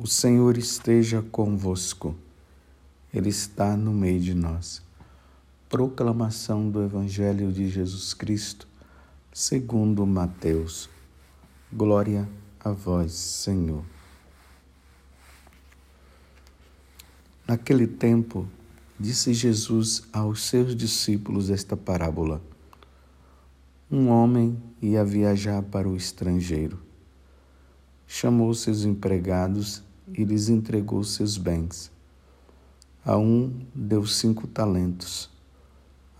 O Senhor esteja convosco, Ele está no meio de nós. Proclamação do Evangelho de Jesus Cristo, segundo Mateus. Glória a vós, Senhor. Naquele tempo, disse Jesus aos seus discípulos esta parábola: Um homem ia viajar para o estrangeiro chamou seus empregados e lhes entregou seus bens. A um deu cinco talentos,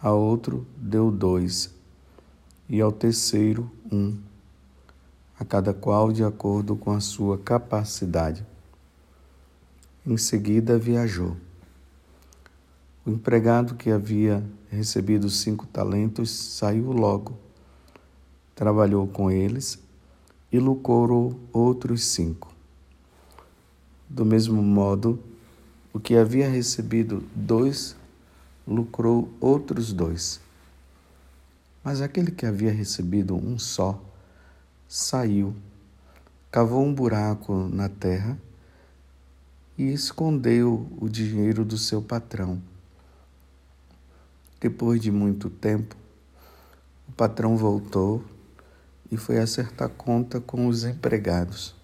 a outro deu dois, e ao terceiro um, a cada qual de acordo com a sua capacidade. Em seguida viajou. O empregado que havia recebido cinco talentos saiu logo, trabalhou com eles e lucrou outros cinco. Do mesmo modo, o que havia recebido dois lucrou outros dois. Mas aquele que havia recebido um só saiu, cavou um buraco na terra e escondeu o dinheiro do seu patrão. Depois de muito tempo, o patrão voltou e foi acertar conta com os empregados.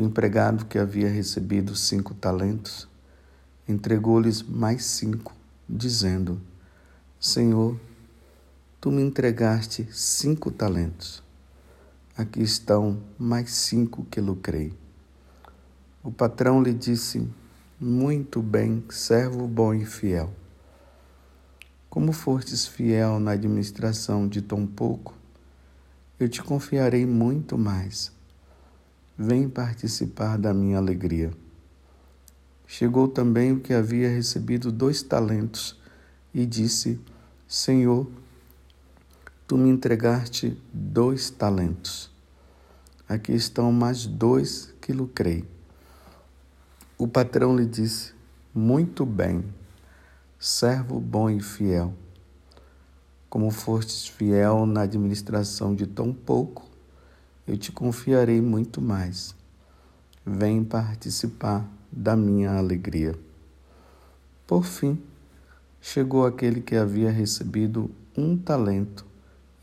O empregado que havia recebido cinco talentos entregou-lhes mais cinco, dizendo: Senhor, tu me entregaste cinco talentos. Aqui estão mais cinco que lucrei. O patrão lhe disse: Muito bem, servo bom e fiel. Como fostes fiel na administração de tão pouco, eu te confiarei muito mais. Vem participar da minha alegria. Chegou também o que havia recebido dois talentos e disse: Senhor, tu me entregaste dois talentos. Aqui estão mais dois que lucrei. O patrão lhe disse: Muito bem, servo bom e fiel. Como fostes fiel na administração de tão pouco, eu te confiarei muito mais. Vem participar da minha alegria. Por fim, chegou aquele que havia recebido um talento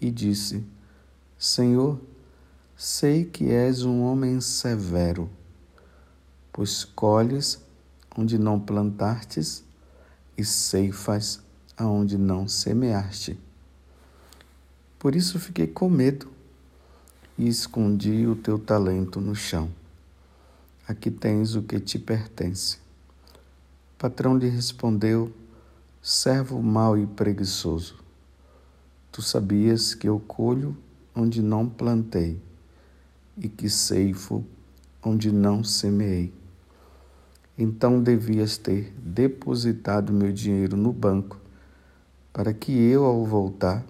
e disse: Senhor, sei que és um homem severo, pois colhes onde não plantastes e ceifas aonde não semeaste. Por isso fiquei com medo e escondi o teu talento no chão. Aqui tens o que te pertence. O patrão lhe respondeu: Servo mau e preguiçoso. Tu sabias que eu colho onde não plantei e que ceifo onde não semeei. Então devias ter depositado meu dinheiro no banco, para que eu, ao voltar,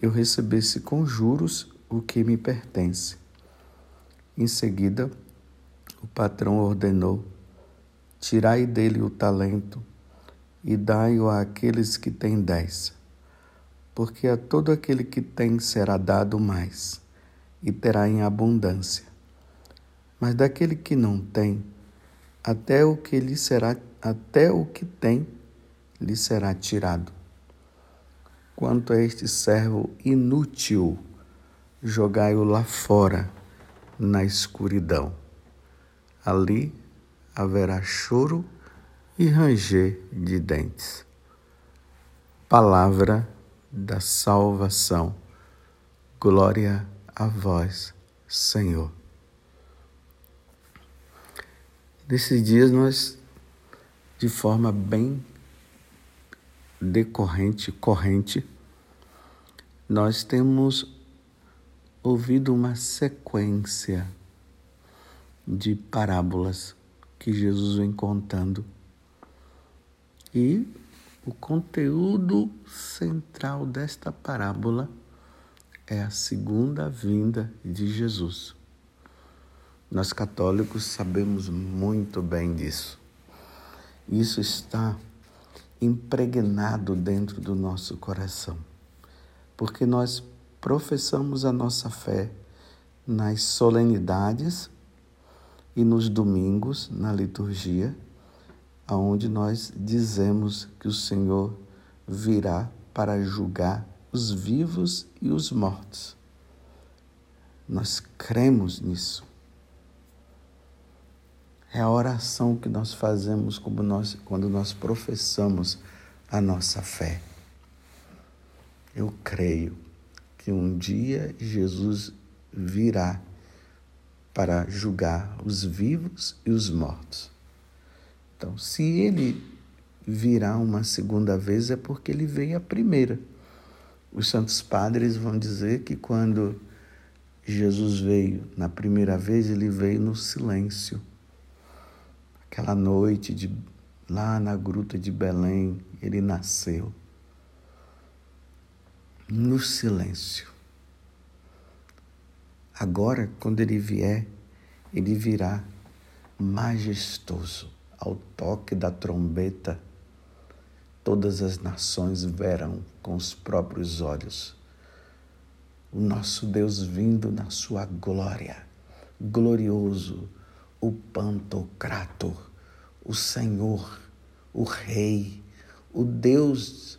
eu recebesse com juros o que me pertence. Em seguida, o patrão ordenou: Tirai dele o talento e dai-o àqueles que têm dez. Porque a todo aquele que tem será dado mais, e terá em abundância. Mas daquele que não tem, até o que lhe será, até o que tem, lhe será tirado. Quanto a este servo inútil, jogai-o lá fora, na escuridão. Ali haverá choro e ranger de dentes. Palavra da salvação. Glória a vós, Senhor. Nesses dias nós, de forma bem decorrente, corrente, nós temos ouvido uma sequência de parábolas que Jesus vem contando. E o conteúdo central desta parábola é a segunda vinda de Jesus. Nós católicos sabemos muito bem disso. Isso está impregnado dentro do nosso coração, porque nós professamos a nossa fé nas solenidades e nos domingos, na liturgia, aonde nós dizemos que o Senhor virá para julgar os vivos e os mortos. Nós cremos nisso. É a oração que nós fazemos nós, quando nós professamos a nossa fé. Eu creio que um dia Jesus virá para julgar os vivos e os mortos. Então, se ele virá uma segunda vez, é porque ele veio a primeira. Os santos padres vão dizer que quando Jesus veio na primeira vez, ele veio no silêncio. Aquela noite de lá na gruta de Belém, ele nasceu. No silêncio. Agora, quando ele vier, ele virá majestoso, ao toque da trombeta. Todas as nações verão com os próprios olhos o nosso Deus vindo na sua glória, glorioso, o Pantocrator, o Senhor, o Rei, o Deus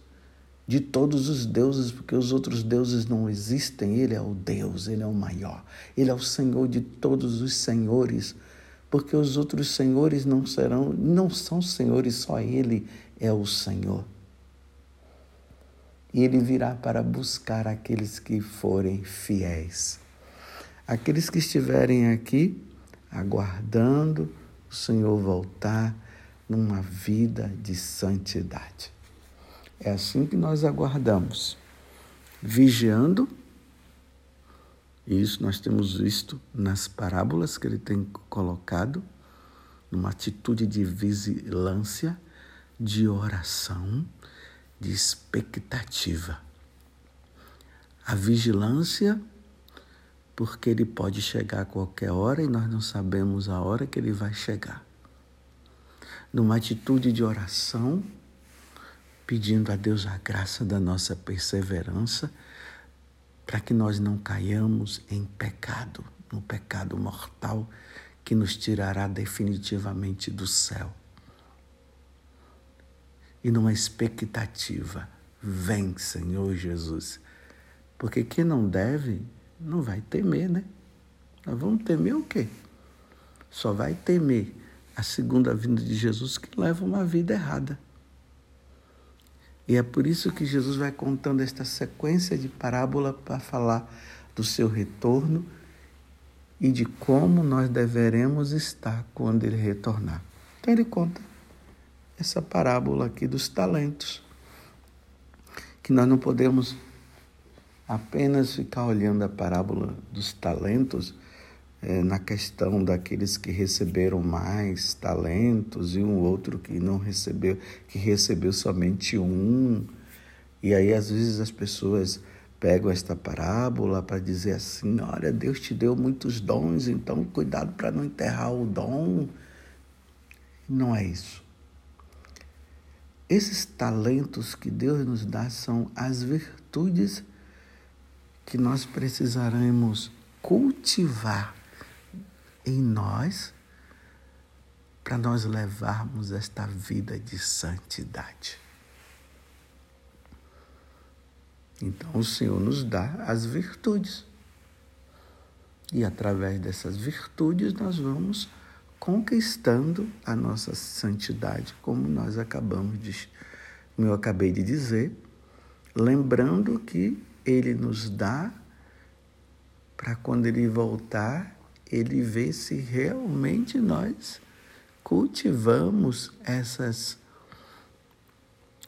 de todos os deuses, porque os outros deuses não existem, Ele é o Deus, Ele é o maior, Ele é o Senhor de todos os senhores, porque os outros senhores não serão, não são senhores, só Ele é o Senhor. E Ele virá para buscar aqueles que forem fiéis. Aqueles que estiverem aqui aguardando o Senhor voltar numa vida de santidade. É assim que nós aguardamos, vigiando. E isso nós temos visto nas parábolas que ele tem colocado, numa atitude de vigilância, de oração, de expectativa. A vigilância, porque ele pode chegar a qualquer hora e nós não sabemos a hora que ele vai chegar. Numa atitude de oração, pedindo a Deus a graça da nossa perseverança, para que nós não caiamos em pecado, no pecado mortal que nos tirará definitivamente do céu. E numa expectativa, vem, Senhor Jesus. Porque quem não deve, não vai temer, né? Nós vamos temer o quê? Só vai temer a segunda vinda de Jesus que leva uma vida errada. E é por isso que Jesus vai contando esta sequência de parábola para falar do seu retorno e de como nós deveremos estar quando ele retornar. Então ele conta essa parábola aqui dos talentos, que nós não podemos apenas ficar olhando a parábola dos talentos é, na questão daqueles que receberam mais talentos e um outro que não recebeu, que recebeu somente um. E aí, às vezes, as pessoas pegam esta parábola para dizer assim: olha, Deus te deu muitos dons, então cuidado para não enterrar o dom. Não é isso. Esses talentos que Deus nos dá são as virtudes que nós precisaremos cultivar em nós para nós levarmos esta vida de santidade. Então o Senhor nos dá as virtudes. E através dessas virtudes nós vamos conquistando a nossa santidade, como nós acabamos de, como eu acabei de dizer, lembrando que ele nos dá para quando ele voltar ele vê se realmente nós cultivamos essas,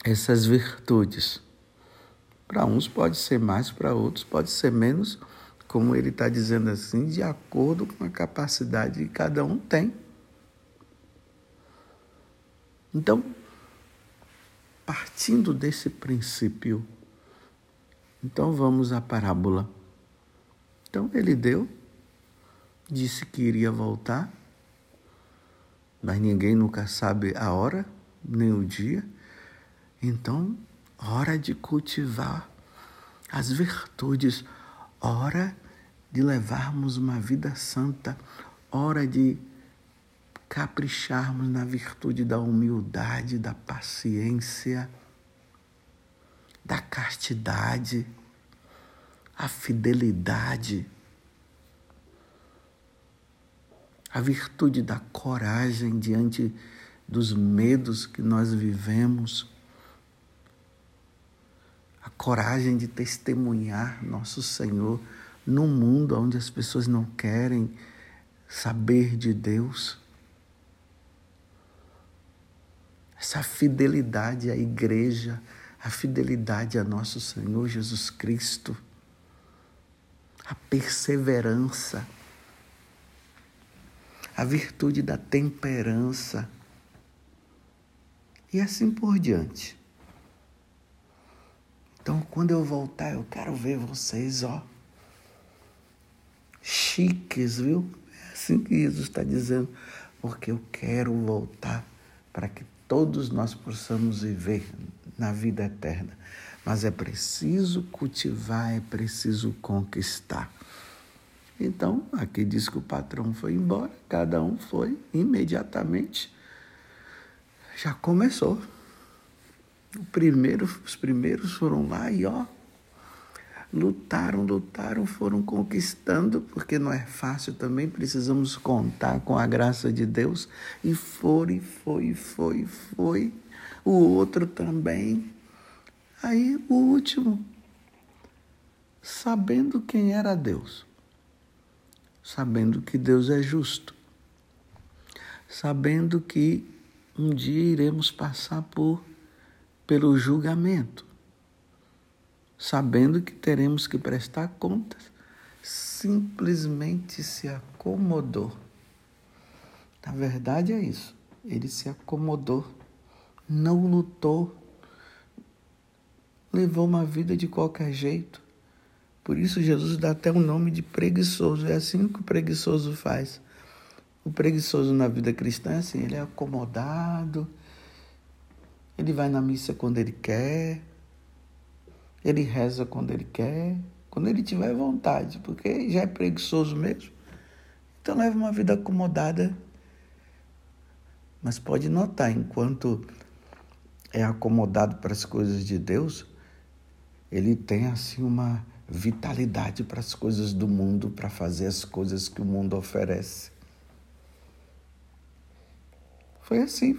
essas virtudes. Para uns pode ser mais, para outros pode ser menos, como ele está dizendo assim, de acordo com a capacidade que cada um tem. Então, partindo desse princípio, então vamos à parábola. Então ele deu disse que iria voltar, mas ninguém nunca sabe a hora, nem o dia. Então, hora de cultivar as virtudes, hora de levarmos uma vida santa, hora de capricharmos na virtude da humildade, da paciência, da castidade, a fidelidade, a virtude da coragem diante dos medos que nós vivemos, a coragem de testemunhar nosso Senhor num mundo onde as pessoas não querem saber de Deus. Essa fidelidade à igreja, a fidelidade a nosso Senhor Jesus Cristo, a perseverança, a virtude da temperança e assim por diante. Então, quando eu voltar, eu quero ver vocês, ó, chiques, viu? É assim que Jesus está dizendo, porque eu quero voltar para que todos nós possamos viver na vida eterna. Mas é preciso cultivar, é preciso conquistar. Então, aqui diz que o patrão foi embora, cada um foi imediatamente. Já começou. Primeiro, os primeiros foram lá e ó, lutaram, lutaram, foram conquistando, porque não é fácil também, precisamos contar com a graça de Deus. E foi, foi, foi, foi. O outro também. Aí o último, sabendo quem era Deus, sabendo que Deus é justo, sabendo que um dia iremos passar por pelo julgamento sabendo que teremos que prestar contas, simplesmente se acomodou. Na verdade é isso. Ele se acomodou, não lutou, levou uma vida de qualquer jeito. Por isso Jesus dá até o nome de preguiçoso. É assim que o preguiçoso faz. O preguiçoso na vida cristã é assim, ele é acomodado, ele vai na missa quando ele quer, ele reza quando ele quer, quando ele tiver vontade, porque já é preguiçoso mesmo. Então leva uma vida acomodada. Mas pode notar, enquanto é acomodado para as coisas de Deus, ele tem assim uma vitalidade para as coisas do mundo, para fazer as coisas que o mundo oferece. Foi assim.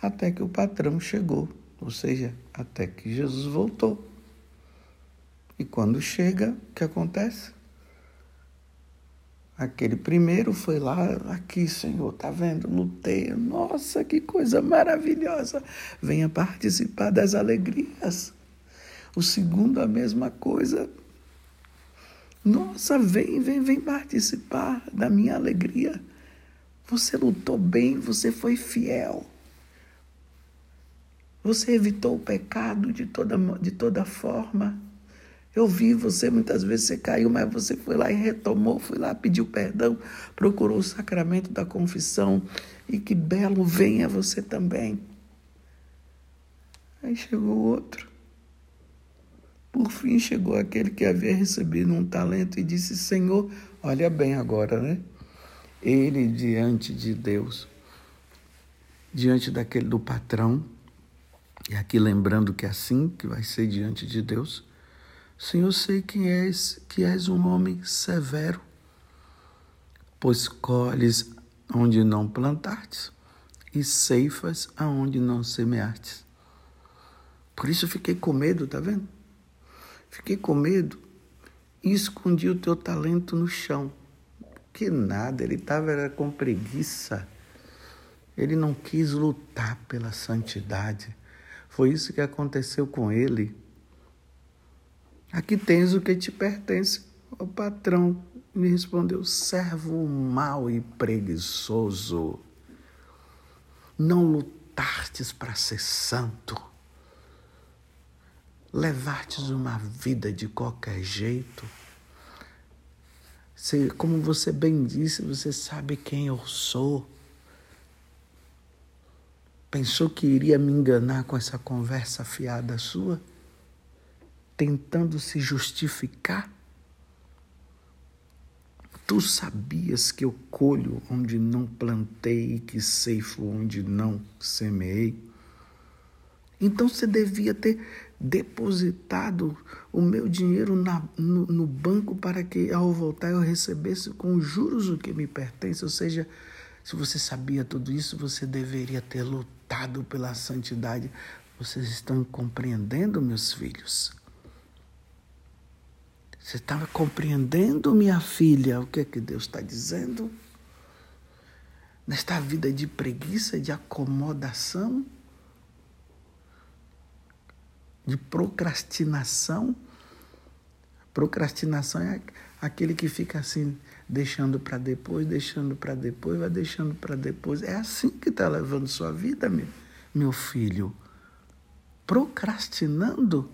Até que o patrão chegou ou seja, até que Jesus voltou. E quando chega, o que acontece? Aquele primeiro foi lá, aqui, Senhor, tá vendo? Lutei. Nossa, que coisa maravilhosa. Venha participar das alegrias. O segundo, a mesma coisa. Nossa, vem, vem, vem participar da minha alegria. Você lutou bem, você foi fiel. Você evitou o pecado de toda, de toda forma. Eu vi você, muitas vezes você caiu, mas você foi lá e retomou, foi lá, pediu perdão, procurou o sacramento da confissão. E que belo venha você também. Aí chegou outro. Por fim chegou aquele que havia recebido um talento e disse: Senhor, olha bem agora, né? Ele diante de Deus, diante daquele do patrão, e aqui lembrando que é assim que vai ser diante de Deus. Senhor, sei quem és, que és um homem severo, pois colhes onde não plantastes e ceifas aonde não semeastes. Por isso fiquei com medo, tá vendo? Fiquei com medo e escondi o teu talento no chão. Que nada, ele estava com preguiça. Ele não quis lutar pela santidade. Foi isso que aconteceu com ele. Aqui tens o que te pertence. O patrão me respondeu: servo mau e preguiçoso. Não lutastes para ser santo. Levartes uma vida de qualquer jeito. Como você bem disse, você sabe quem eu sou. Pensou que iria me enganar com essa conversa fiada sua? Tentando se justificar? Tu sabias que eu colho onde não plantei e que ceifo onde não semeei? Então você devia ter depositado o meu dinheiro na, no, no, banco para que ao voltar eu recebesse com juros o que me pertence. Ou seja, se você sabia tudo isso, você deveria ter lutado pela santidade. Vocês estão compreendendo, meus filhos? Você estava compreendendo, minha filha, o que é que Deus está dizendo? Nesta vida de preguiça, de acomodação, de procrastinação. Procrastinação é aquele que fica assim, deixando para depois, deixando para depois, vai deixando para depois. É assim que está levando sua vida, meu, meu filho. Procrastinando.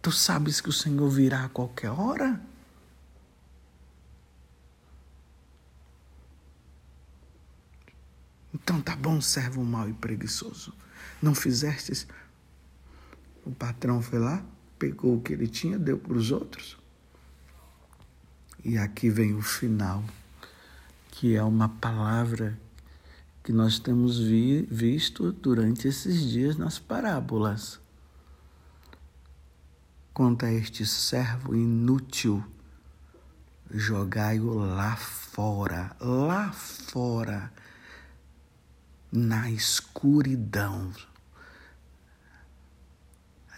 Tu sabes que o Senhor virá a qualquer hora? Então tá bom, servo mau e preguiçoso. Não fizestes? O patrão foi lá, pegou o que ele tinha, deu para os outros. E aqui vem o final, que é uma palavra que nós temos vi, visto durante esses dias nas parábolas quanto a este servo inútil, jogai-o lá fora, lá fora, na escuridão.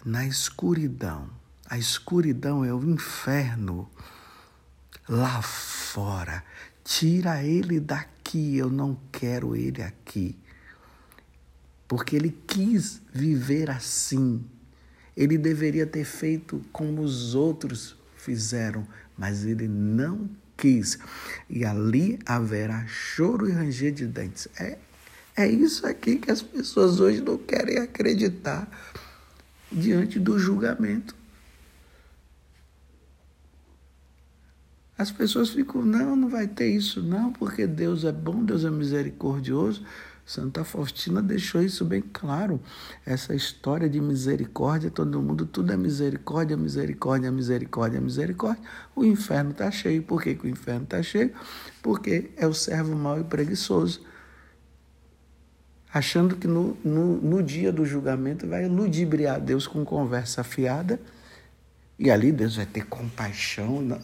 Na escuridão. A escuridão é o inferno. Lá fora. Tira ele daqui, eu não quero ele aqui. Porque ele quis viver assim ele deveria ter feito como os outros fizeram, mas ele não quis. E ali haverá choro e ranger de dentes. É, é isso aqui que as pessoas hoje não querem acreditar diante do julgamento. As pessoas ficam, não, não vai ter isso, não, porque Deus é bom, Deus é misericordioso. Santa Faustina deixou isso bem claro. Essa história de misericórdia, todo mundo, tudo é misericórdia, misericórdia, misericórdia, misericórdia. O inferno está cheio. Por que, que o inferno está cheio? Porque é o servo mau e preguiçoso. Achando que no, no, no dia do julgamento vai ludibriar Deus com conversa fiada. E ali Deus vai ter compaixão.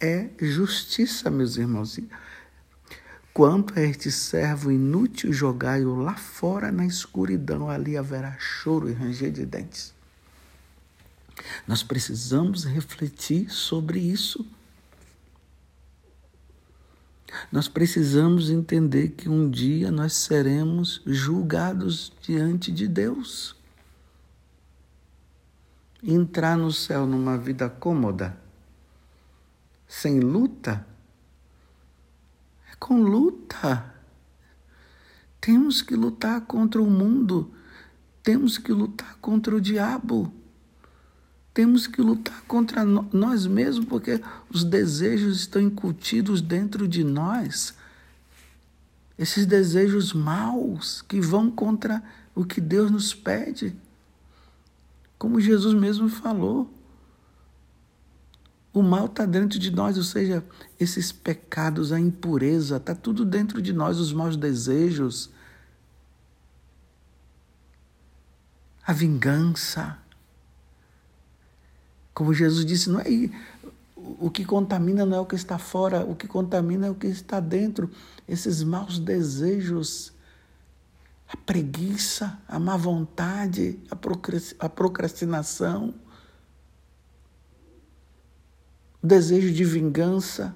É justiça, meus irmãos. Quanto a este servo inútil, jogai-o lá fora na escuridão, ali haverá choro e ranger de dentes. Nós precisamos refletir sobre isso. Nós precisamos entender que um dia nós seremos julgados diante de Deus. Entrar no céu numa vida cômoda, sem luta, com luta. Temos que lutar contra o mundo, temos que lutar contra o diabo, temos que lutar contra nós mesmos, porque os desejos estão incutidos dentro de nós. Esses desejos maus que vão contra o que Deus nos pede. Como Jesus mesmo falou. O mal está dentro de nós, ou seja, esses pecados, a impureza, está tudo dentro de nós, os maus desejos, a vingança. Como Jesus disse, não é o que contamina não é o que está fora, o que contamina é o que está dentro. Esses maus desejos, a preguiça, a má vontade, a procrastinação desejo de vingança.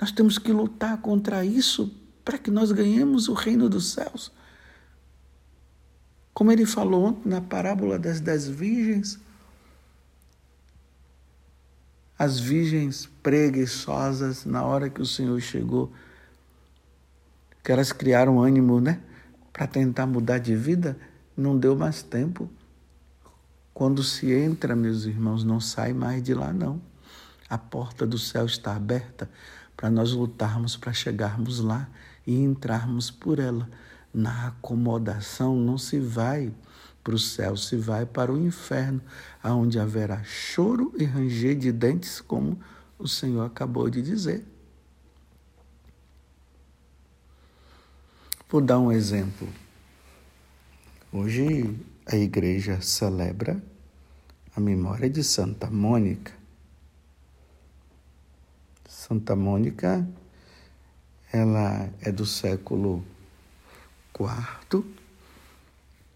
Nós temos que lutar contra isso para que nós ganhemos o reino dos céus. Como ele falou ontem na parábola das dez virgens, as virgens preguiçosas, na hora que o Senhor chegou, que elas criaram ânimo, né? Para tentar mudar de vida, não deu mais tempo. Quando se entra, meus irmãos, não sai mais de lá, não. A porta do céu está aberta para nós lutarmos para chegarmos lá e entrarmos por ela. Na acomodação não se vai para o céu, se vai para o inferno, aonde haverá choro e ranger de dentes, como o Senhor acabou de dizer. Vou dar um exemplo. Hoje a igreja celebra a memória de Santa Mônica. Santa Mônica, ela é do século IV.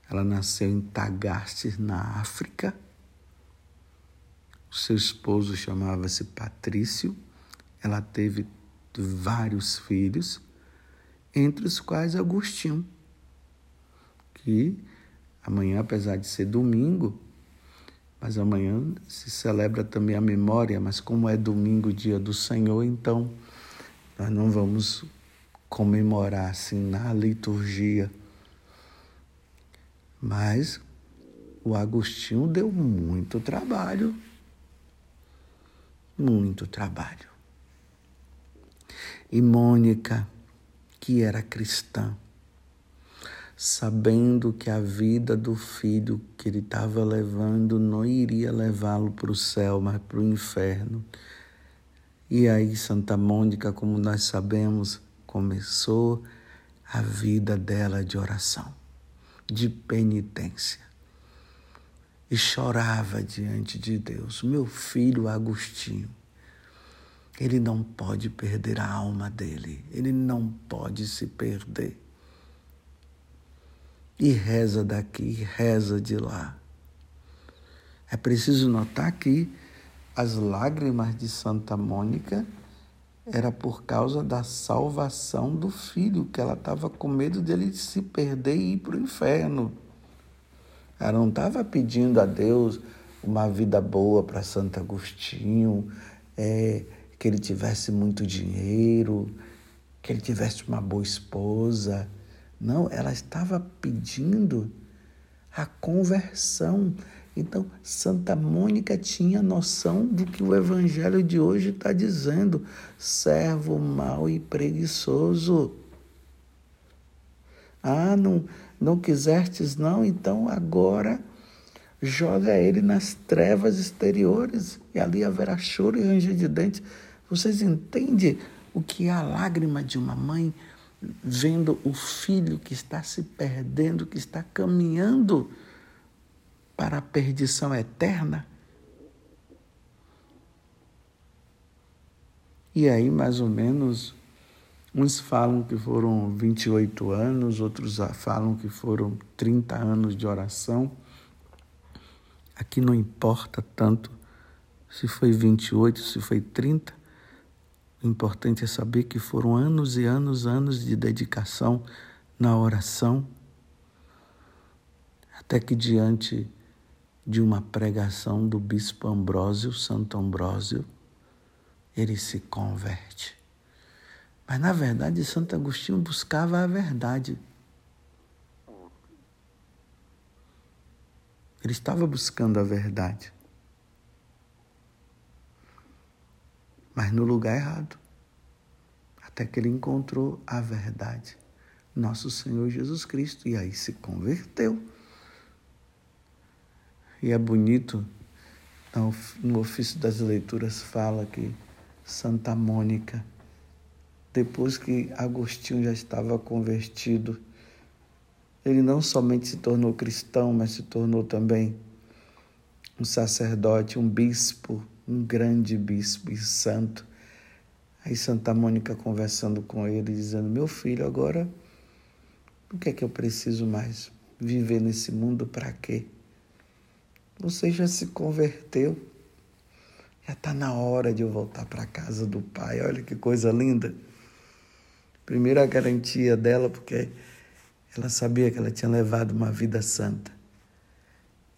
Ela nasceu em Tagaste, na África. O seu esposo chamava-se Patrício. Ela teve vários filhos, entre os quais Agostinho, que amanhã, apesar de ser domingo, mas amanhã se celebra também a memória, mas como é domingo, dia do Senhor, então nós não vamos comemorar assim na liturgia. Mas o Agostinho deu muito trabalho. Muito trabalho. E Mônica, que era cristã, sabendo que a vida do filho que ele estava levando não iria levá-lo para o céu, mas para o inferno. E aí, Santa Mônica, como nós sabemos, começou a vida dela de oração, de penitência. E chorava diante de Deus. Meu filho Agostinho, ele não pode perder a alma dele, ele não pode se perder e reza daqui, reza de lá. É preciso notar que as lágrimas de Santa Mônica era por causa da salvação do filho, que ela estava com medo dele se perder e ir para o inferno. Ela não estava pedindo a Deus uma vida boa para Santo Agostinho, é, que ele tivesse muito dinheiro, que ele tivesse uma boa esposa, não, ela estava pedindo a conversão. Então, Santa Mônica tinha noção do que o Evangelho de hoje está dizendo: servo mau e preguiçoso. Ah, não, não quisestes, não? Então agora joga ele nas trevas exteriores e ali haverá choro e ranger de dentes. Vocês entendem o que é a lágrima de uma mãe? vendo o filho que está se perdendo, que está caminhando para a perdição eterna. E aí, mais ou menos, uns falam que foram 28 anos, outros falam que foram 30 anos de oração. Aqui não importa tanto se foi 28, se foi 30, o importante é saber que foram anos e anos, anos de dedicação na oração, até que diante de uma pregação do bispo Ambrósio, Santo Ambrósio, ele se converte. Mas na verdade, Santo Agostinho buscava a verdade. Ele estava buscando a verdade. mas no lugar errado. Até que ele encontrou a verdade, nosso Senhor Jesus Cristo, e aí se converteu. E é bonito, no ofício das leituras fala que Santa Mônica, depois que Agostinho já estava convertido, ele não somente se tornou cristão, mas se tornou também um sacerdote, um bispo, um grande bispo e santo. Aí Santa Mônica conversando com ele, dizendo: Meu filho, agora o que é que eu preciso mais? Viver nesse mundo para quê? Você já se converteu. Já está na hora de eu voltar para a casa do Pai. Olha que coisa linda. Primeiro, a garantia dela, porque ela sabia que ela tinha levado uma vida santa.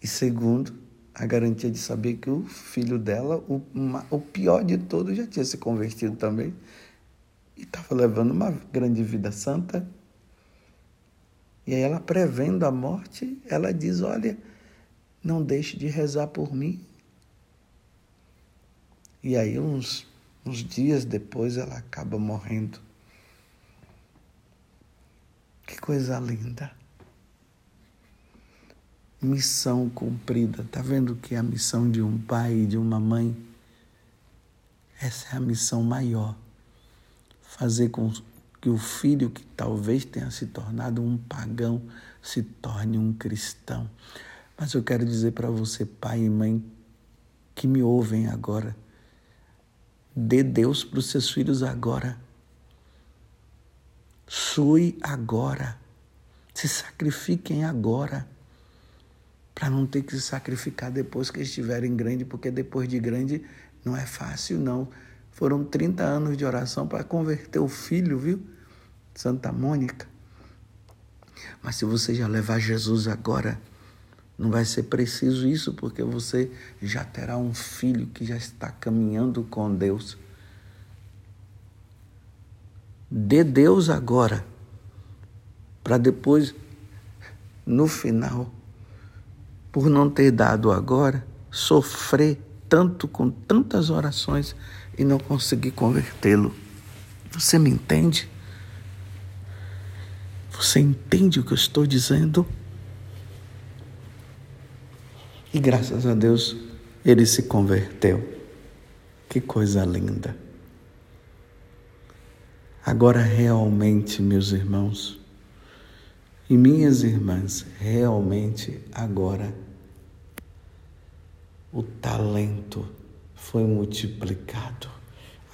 E segundo, a garantia de saber que o filho dela, o, o pior de todos, já tinha se convertido também e estava levando uma grande vida santa. E aí ela prevendo a morte, ela diz: Olha, não deixe de rezar por mim. E aí, uns, uns dias depois, ela acaba morrendo. Que coisa linda missão cumprida. Está vendo que a missão de um pai e de uma mãe Essa é a missão maior. Fazer com que o filho que talvez tenha se tornado um pagão se torne um cristão. Mas eu quero dizer para você, pai e mãe, que me ouvem agora, dê Deus para os seus filhos agora. Sue agora. Se sacrifiquem agora. Para não ter que se sacrificar depois que estiverem grande, porque depois de grande não é fácil, não. Foram 30 anos de oração para converter o filho, viu? Santa Mônica. Mas se você já levar Jesus agora, não vai ser preciso isso, porque você já terá um filho que já está caminhando com Deus. Dê Deus agora, para depois, no final, por não ter dado agora, sofrer tanto com tantas orações e não conseguir convertê-lo. Você me entende? Você entende o que eu estou dizendo? E graças a Deus ele se converteu. Que coisa linda. Agora, realmente, meus irmãos e minhas irmãs, realmente agora o talento foi multiplicado,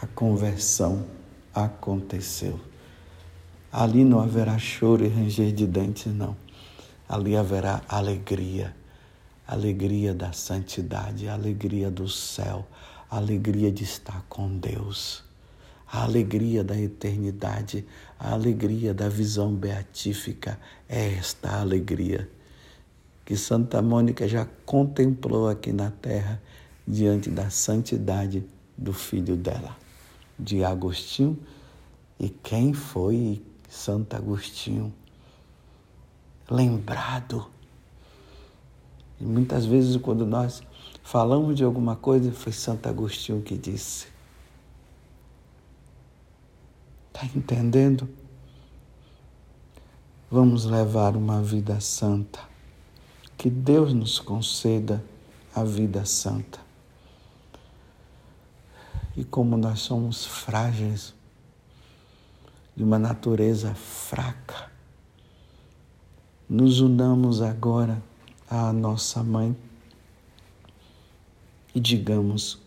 a conversão aconteceu. Ali não haverá choro e ranger de dentes, não. Ali haverá alegria, alegria da santidade, alegria do céu, alegria de estar com Deus a alegria da eternidade, a alegria da visão beatífica, é esta alegria que Santa Mônica já contemplou aqui na terra diante da santidade do filho dela, de Agostinho. E quem foi Santo Agostinho? Lembrado. E muitas vezes, quando nós falamos de alguma coisa, foi Santo Agostinho que disse. Está entendendo? Vamos levar uma vida santa. Que Deus nos conceda a vida santa. E como nós somos frágeis, de uma natureza fraca, nos unamos agora à nossa mãe e digamos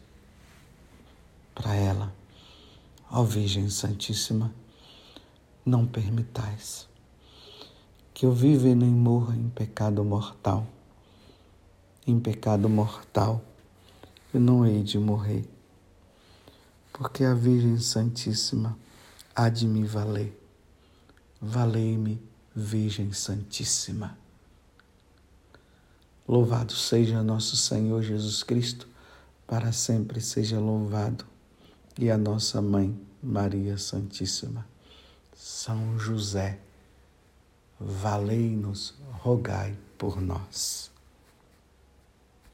para ela: Ó Virgem Santíssima, não permitais que eu viva e nem morra em pecado mortal. Em pecado mortal eu não hei de morrer, porque a Virgem Santíssima há de me valer. Valei-me, Virgem Santíssima. Louvado seja nosso Senhor Jesus Cristo, para sempre seja louvado e a nossa mãe, Maria Santíssima. São José, valei-nos, rogai por nós.